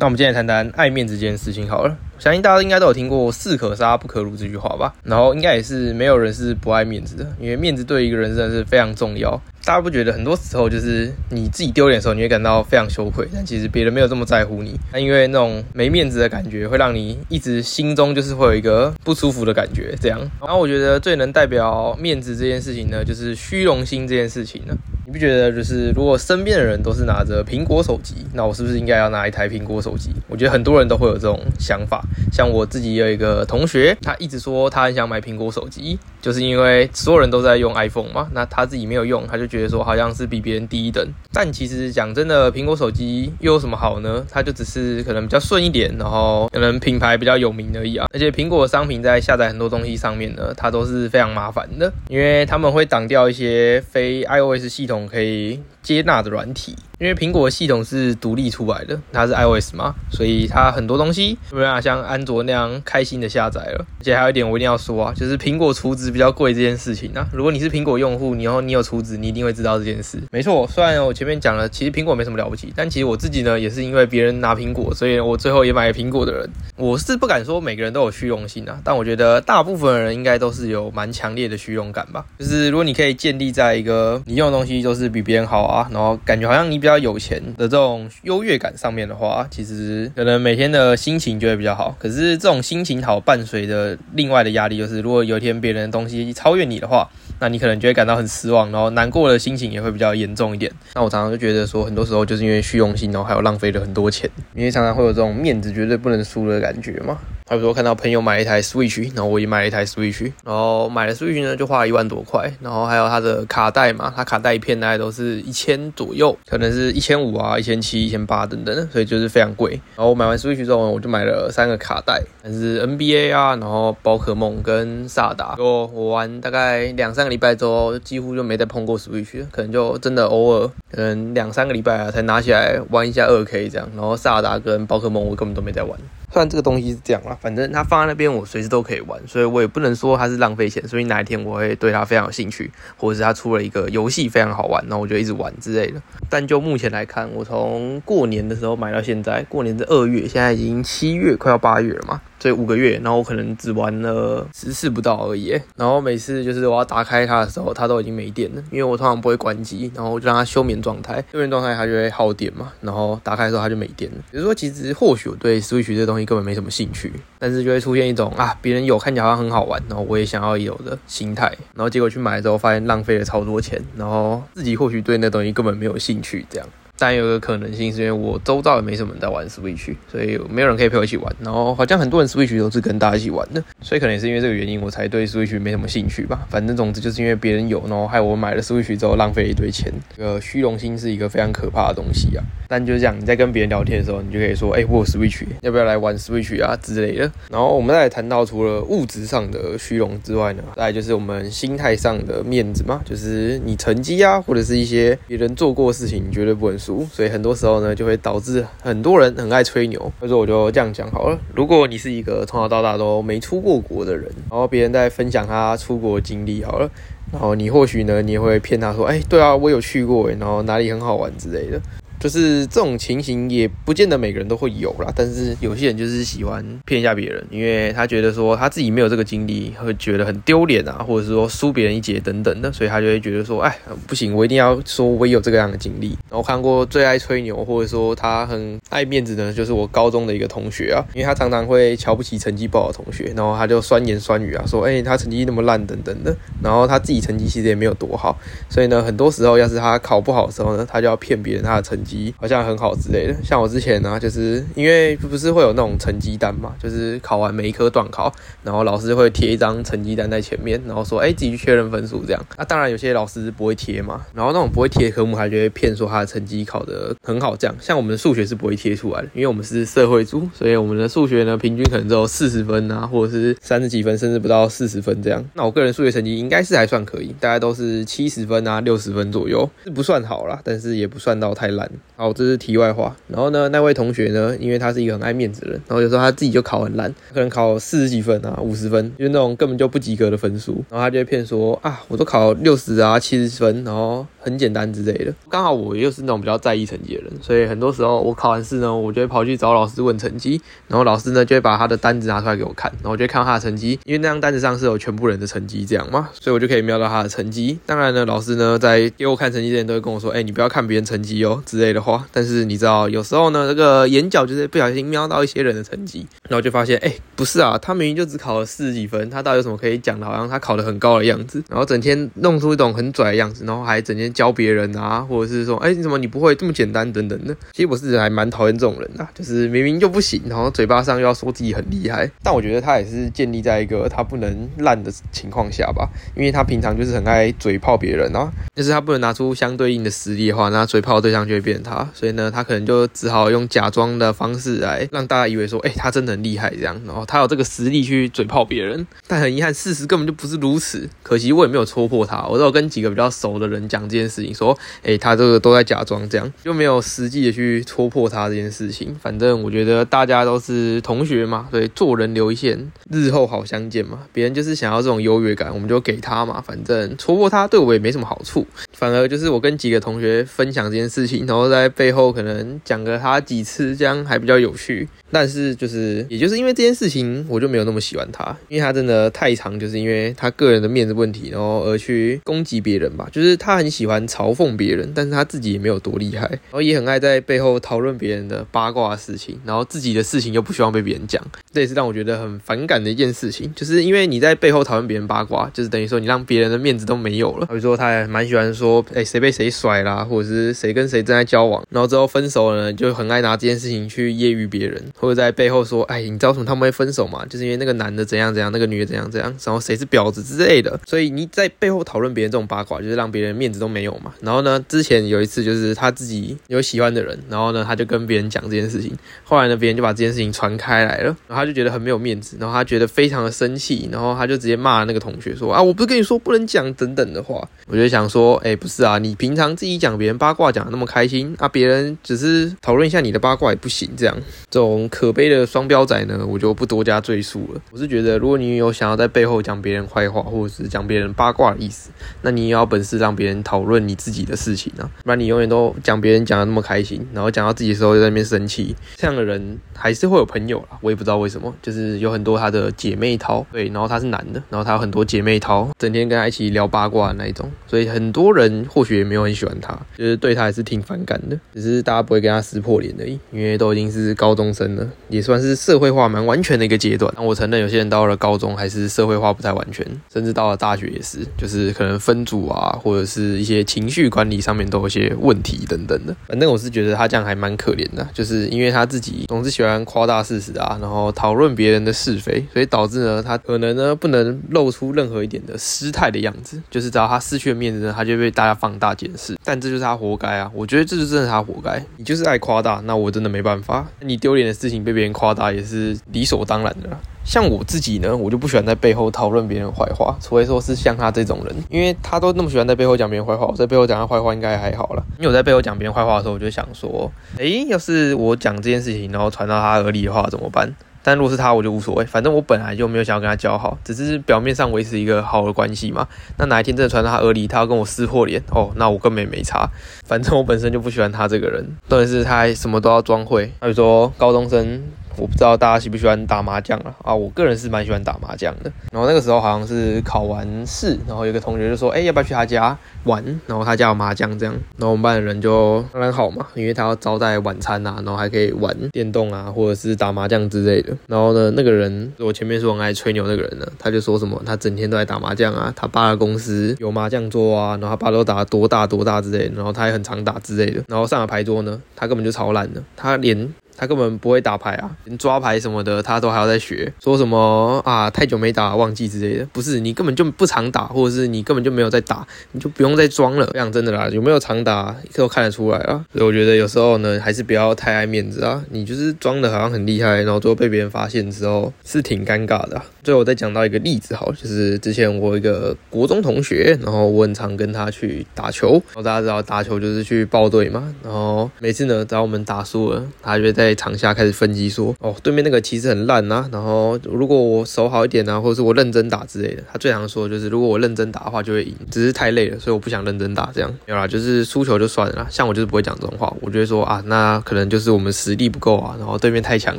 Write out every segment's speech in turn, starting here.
那我们今天来谈谈爱面子这件事情好了。相信大家应该都有听过“士可杀不可辱”这句话吧？然后应该也是没有人是不爱面子的，因为面子对一个人真的是非常重要。大家不觉得很多时候就是你自己丢脸的时候，你会感到非常羞愧，但其实别人没有这么在乎你。那因为那种没面子的感觉，会让你一直心中就是会有一个不舒服的感觉。这样，然后我觉得最能代表面子这件事情呢，就是虚荣心这件事情呢。你不觉得就是如果身边的人都是拿着苹果手机，那我是不是应该要拿一台苹果手机？我觉得很多人都会有这种想法。像我自己有一个同学，他一直说他很想买苹果手机，就是因为所有人都在用 iPhone 嘛，那他自己没有用，他就觉得说好像是比别人低一等。但其实讲真的，苹果手机又有什么好呢？它就只是可能比较顺一点，然后可能品牌比较有名而已啊。而且苹果商品在下载很多东西上面呢，它都是非常麻烦的，因为他们会挡掉一些非 iOS 系统。可以接纳的软体。因为苹果系统是独立出来的，它是 iOS 嘛，所以它很多东西没办法像安卓那样开心的下载了。而且还有一点我一定要说啊，就是苹果储值比较贵这件事情啊。如果你是苹果用户，然后你有储值，你一定会知道这件事。没错，虽然我前面讲了，其实苹果没什么了不起，但其实我自己呢，也是因为别人拿苹果，所以我最后也买了苹果的人。我是不敢说每个人都有虚荣心啊，但我觉得大部分人应该都是有蛮强烈的虚荣感吧。就是如果你可以建立在一个你用的东西都是比别人好啊，然后感觉好像你比比较有钱的这种优越感上面的话，其实可能每天的心情就会比较好。可是这种心情好伴随着另外的压力，就是如果有一天别人的东西超越你的话，那你可能就会感到很失望，然后难过的心情也会比较严重一点。那我常常就觉得说，很多时候就是因为虚荣心，然后还有浪费了很多钱，因为常常会有这种面子绝对不能输的感觉嘛。比如说看到朋友买一台 Switch，然后我也买了一台 Switch，然后买了 Switch 呢就花了一万多块，然后还有它的卡带嘛，它卡带一片大概都是一千左右，可能是一千五啊、一千七、一千八等等，所以就是非常贵。然后我买完 Switch 之后，我就买了三个卡带，但是 NBA 啊，然后宝可梦跟萨达。我我玩大概两三个礼拜之后，几乎就没再碰过 Switch，可能就真的偶尔，可能两三个礼拜啊才拿起来玩一下二 K 这样。然后萨达跟宝可梦我根本都没在玩。虽然这个东西是这样啦，反正它放在那边，我随时都可以玩，所以我也不能说它是浪费钱。所以哪一天我会对它非常有兴趣，或者是它出了一个游戏非常好玩，那我就一直玩之类的。但就目前来看，我从过年的时候买到现在，过年是二月，现在已经七月，快要八月了嘛。这五个月，然后我可能只玩了十次不到而已。然后每次就是我要打开它的时候，它都已经没电了，因为我通常不会关机，然后我就让它休眠状态，休眠状态它就会耗电嘛。然后打开的时候它就没电了。比如说，其实或许我对 Switch 这东西根本没什么兴趣，但是就会出现一种啊，别人有看起来好像很好玩，然后我也想要有的心态。然后结果去买之后，发现浪费了超多钱，然后自己或许对那东西根本没有兴趣，这样。但有个可能性是因为我周遭也没什么人在玩 Switch，所以没有人可以陪我一起玩。然后好像很多人 Switch 都是跟大家一起玩的，所以可能也是因为这个原因，我才对 Switch 没什么兴趣吧。反正总之就是因为别人有，然后害我买了 Switch 之后浪费一堆钱。这个虚荣心是一个非常可怕的东西啊。但就是这样，你在跟别人聊天的时候，你就可以说：“哎，我 Switch，要不要来玩 Switch 啊之类的。”然后我们再谈到除了物质上的虚荣之外呢，再就是我们心态上的面子嘛，就是你成绩啊，或者是一些别人做过的事情，你绝对不能所以很多时候。呢，就会导致很多人很爱吹牛。所以说，我就这样讲好了。如果你是一个从小到大都没出过国的人，然后别人在分享他出国经历好了，然后你或许呢，你也会骗他说：“哎，对啊，我有去过，然后哪里很好玩之类的。”就是这种情形也不见得每个人都会有啦，但是有些人就是喜欢骗一下别人，因为他觉得说他自己没有这个经历，会觉得很丢脸啊，或者是说输别人一截等等的，所以他就会觉得说，哎，不行，我一定要说我有这个样的经历。然后看过最爱吹牛，或者说他很爱面子的，就是我高中的一个同学啊，因为他常常会瞧不起成绩不好的同学，然后他就酸言酸语啊，说，哎，他成绩那么烂等等的，然后他自己成绩其实也没有多好，所以呢，很多时候要是他考不好的时候呢，他就要骗别人他的成绩。好像很好之类的，像我之前呢，就是因为不是会有那种成绩单嘛，就是考完每一科段考，然后老师会贴一张成绩单在前面，然后说，哎，自己去确认分数这样。那当然有些老师不会贴嘛，然后那种不会贴的科目，他就会骗说他的成绩考得很好这样。像我们的数学是不会贴出来的，因为我们是社会组，所以我们的数学呢，平均可能只有四十分啊，或者是三十几分，甚至不到四十分这样。那我个人数学成绩应该是还算可以，大概都是七十分啊，六十分左右，是不算好啦，但是也不算到太烂。好，这是题外话。然后呢，那位同学呢，因为他是一个很爱面子的人，然后有时候他自己就考很烂，可能考四十几分啊，五十分，就是那种根本就不及格的分数。然后他就会骗说啊，我都考六十啊，七十分，然后。很简单之类的。刚好我又是那种比较在意成绩的人，所以很多时候我考完试呢，我就会跑去找老师问成绩，然后老师呢就会把他的单子拿出来给我看，然后我就看到他的成绩，因为那张单子上是有全部人的成绩这样嘛，所以我就可以瞄到他的成绩。当然呢，老师呢在给我看成绩之前都会跟我说，哎，你不要看别人成绩哦之类的话。但是你知道，有时候呢，这个眼角就是不小心瞄到一些人的成绩，然后就发现，哎，不是啊，他明明就只考了四十几分，他到底有什么可以讲的，好像他考得很高的样子，然后整天弄出一种很拽的样子，然后还整天教别人啊，或者是说，哎，你怎么你不会这么简单等等的。其实我是还蛮讨厌这种人的，就是明明就不行，然后嘴巴上又要说自己很厉害。但我觉得他也是建立在一个他不能烂的情况下吧，因为他平常就是很爱嘴炮别人啊，就是他不能拿出相对应的实力的话，那嘴炮的对象就会变他，所以呢，他可能就只好用假装的方式来让大家以为说，哎，他真的很厉害这样，然后他有这个实力去嘴炮别人。但很遗憾，事实根本就不是如此。可惜我也没有戳破他，我都有跟几个比较熟的人讲这件事情，说，哎，他这个都在假装这样，就没有实际的去戳破他这件事情。反正我觉得大家都是同学嘛，所以做人留一线，日后好相见嘛。别人就是想要这种优越感，我们就给他嘛。反正戳破他对我也没什么好处，反而就是我跟几个同学分享这件事情，然后在背后可能讲个他几次，这样还比较有趣。但是就是，也就是因为这件事情，我就没有那么喜欢他，因为他真的太长，就是因为他个人的面子问题，然后而去攻击别人吧。就是他很喜欢嘲讽别人，但是他自己也没有多厉害，然后也很爱在背后讨论别人的八卦事情，然后自己的事情又不希望被别人讲，这也是让我觉得很反感的一件事情。就是因为你在背后讨论别人八卦，就是等于说你让别人的面子都没有了。比如说，他还蛮喜欢说，哎，谁被谁甩啦，或者是谁跟谁正在交往，然后之后分手了呢，就很爱拿这件事情去揶揄别人。或者在背后说，哎，你知道什么他们会分手吗？就是因为那个男的怎样怎样，那个女的怎样怎样，然后谁是婊子之类的。所以你在背后讨论别人这种八卦，就是让别人面子都没没有嘛。然后呢，之前有一次就是他自己有喜欢的人，然后呢他就跟别人讲这件事情，后来呢别人就把这件事情传开来了，然后他就觉得很没有面子，然后他觉得非常的生气，然后他就直接骂那个同学说啊，我不是跟你说不能讲等等的话。我就想说，哎，不是啊，你平常自己讲别人八卦讲的那么开心啊，别人只是讨论一下你的八卦也不行，这样这种可悲的双。标仔呢，我就不多加赘述了。我是觉得，如果你有想要在背后讲别人坏话，或者是讲别人八卦的意思，那你也要本事让别人讨论论你自己的事情啊，不然你永远都讲别人讲的那么开心，然后讲到自己的时候就在那边生气，这样的人还是会有朋友啦。我也不知道为什么，就是有很多他的姐妹淘，对，然后他是男的，然后他有很多姐妹淘，整天跟他一起聊八卦的那一种，所以很多人或许也没有很喜欢他，就是对他还是挺反感的，只是大家不会跟他撕破脸而已，因为都已经是高中生了，也算是。社会化蛮完全的一个阶段，那我承认有些人到了高中还是社会化不太完全，甚至到了大学也是，就是可能分组啊，或者是一些情绪管理上面都有些问题等等的。反正我是觉得他这样还蛮可怜的，就是因为他自己总是喜欢夸大事实啊，然后讨论别人的是非，所以导致呢他可能呢不能露出任何一点的失态的样子，就是只要他失去了面子呢，他就被大家放大检视。但这就是他活该啊！我觉得这就真的他活该，你就是爱夸大，那我真的没办法。你丢脸的事情被别人夸大。也是理所当然的。像我自己呢，我就不喜欢在背后讨论别人坏话，除非说是像他这种人，因为他都那么喜欢在背后讲别人坏话，我在背后讲他坏话应该还好了。因为我在背后讲别人坏话的时候，我就想说，诶，要是我讲这件事情，然后传到他耳里的话怎么办？但如果是他，我就无所谓，反正我本来就没有想要跟他交好，只是表面上维持一个好的关系嘛。那哪一天真的传到他耳里，他要跟我撕破脸哦，那我根本没差。反正我本身就不喜欢他这个人，重点是他还什么都要装会，比如说高中生。我不知道大家喜不喜欢打麻将啊？啊，我个人是蛮喜欢打麻将的。然后那个时候好像是考完试，然后有个同学就说：“哎，要不要去他家玩？”然后他家有麻将这样。然后我们班的人就当然好嘛，因为他要招待晚餐啊，然后还可以玩电动啊，或者是打麻将之类的。然后呢，那个人我前面说很爱吹牛那个人呢，他就说什么他整天都在打麻将啊，他爸的公司有麻将桌啊，然后他爸都打多大多大之类的，然后他也很常打之类的。然后上了牌桌呢，他根本就超烂的，他连。他根本不会打牌啊，连抓牌什么的他都还要在学，说什么啊太久没打忘记之类的，不是你根本就不常打，或者是你根本就没有在打，你就不用再装了。讲真的啦，有没有常打都看得出来啊。所以我觉得有时候呢，还是不要太爱面子啊。你就是装的好像很厉害，然后最后被别人发现之后是挺尴尬的。最后再讲到一个例子，好，就是之前我一个国中同学，然后我很常跟他去打球，然后大家知道打球就是去报队嘛，然后每次呢只要我们打输了，他就会在。在场下开始分析说，哦，对面那个其实很烂啊，然后如果我守好一点啊，或者是我认真打之类的。他最常说就是，如果我认真打的话就会赢，只是太累了，所以我不想认真打。这样没有啦，就是输球就算了。像我就是不会讲这种话，我就会说啊，那可能就是我们实力不够啊，然后对面太强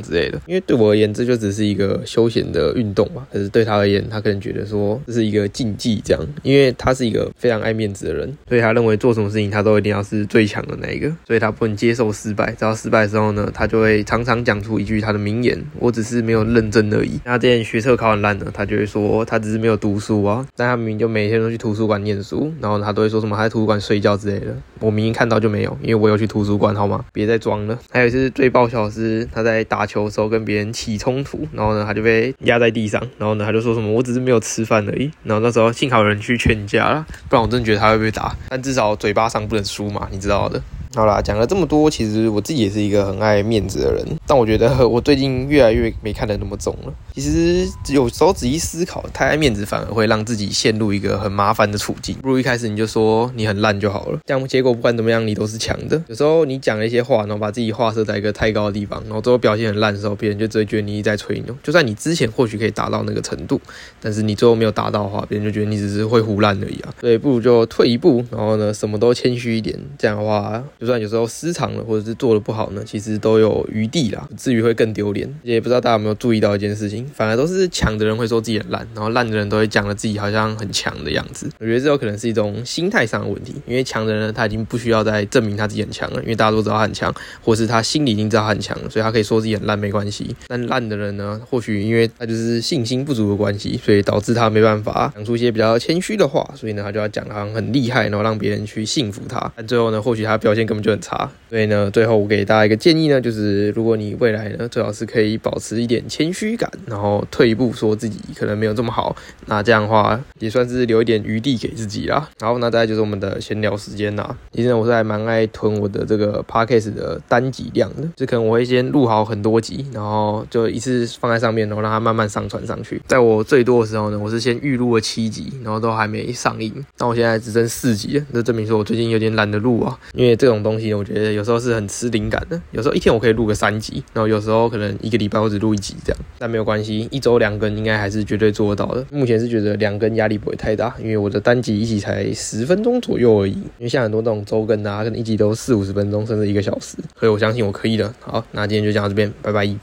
之类的。因为对我而言，这就只是一个休闲的运动嘛。可是对他而言，他可能觉得说这是一个竞技这样，因为他是一个非常爱面子的人，所以他认为做什么事情他都一定要是最强的那一个，所以他不能接受失败。只要失败的时候呢，他就会常常讲出一句他的名言：“我只是没有认真而已。”那之前学测考很烂的，他就会说他只是没有读书啊。但他明明就每天都去图书馆念书，然后他都会说什么他在图书馆睡觉之类的。我明明看到就没有，因为我有去图书馆，好吗？别再装了。还有一次最爆笑的是他在打球的时候跟别人起冲突，然后呢他就被压在地上，然后呢他就说什么我只是没有吃饭而已。然后那时候幸好有人去劝架了，不然我真的觉得他会被打。但至少嘴巴上不能输嘛，你知道的。好啦，讲了这么多，其实我自己也是一个很爱面子的人，但我觉得 我最近越来越没看得那么重了。其实有时候仔细思考，太爱面子反而会让自己陷入一个很麻烦的处境。不如一开始你就说你很烂就好了，这样结果不管怎么样你都是强的。有时候你讲了一些话，然后把自己画设在一个太高的地方，然后最后表现很烂的时候，别人就只会觉得你一在吹牛。就算你之前或许可以达到那个程度，但是你最后没有达到的话，别人就觉得你只是会胡烂而已啊。所以不如就退一步，然后呢什么都谦虚一点。这样的话，就算有时候失。常了，或者是做的不好呢，其实都有余地啦，至于会更丢脸。也不知道大家有没有注意到一件事情，反而都是强的人会说自己很烂，然后烂的人都会讲了自己好像很强的样子。我觉得这有可能是一种心态上的问题，因为强的人他已经不需要再证明他自己很强了，因为大家都知道他很强，或是他心里已经知道他很强了，所以他可以说自己很烂没关系。但烂的人呢，或许因为他就是信心不足的关系，所以导致他没办法讲出一些比较谦虚的话，所以呢他就要讲好像很厉害，然后让别人去信服他。但最后呢，或许他表现根本就很差。所以呢，最后我给大家一个建议呢，就是如果你未来呢，最好是可以保持一点谦虚感，然后退一步说自己可能没有这么好，那这样的话也算是留一点余地给自己啦。然后那再就是我们的闲聊时间啦。其实呢，我是还蛮爱囤我的这个 podcast 的单集量的，就可能我会先录好很多集，然后就一次放在上面，然后让它慢慢上传上去。在我最多的时候呢，我是先预录了七集，然后都还没上映。那我现在只剩四集，那证明说我最近有点懒得录啊，因为这种东西我觉得有时候是很吃灵感的，有时候一天我可以录个三集，然后有时候可能一个礼拜我只录一集这样，但没有关系，一周两更应该还是绝对做得到的。目前是觉得两更压力不会太大，因为我的单集一集才十分钟左右而已，因为像很多那种周更啊，可能一集都四五十分钟甚至一个小时，所以我相信我可以的。好，那今天就讲到这边，拜拜。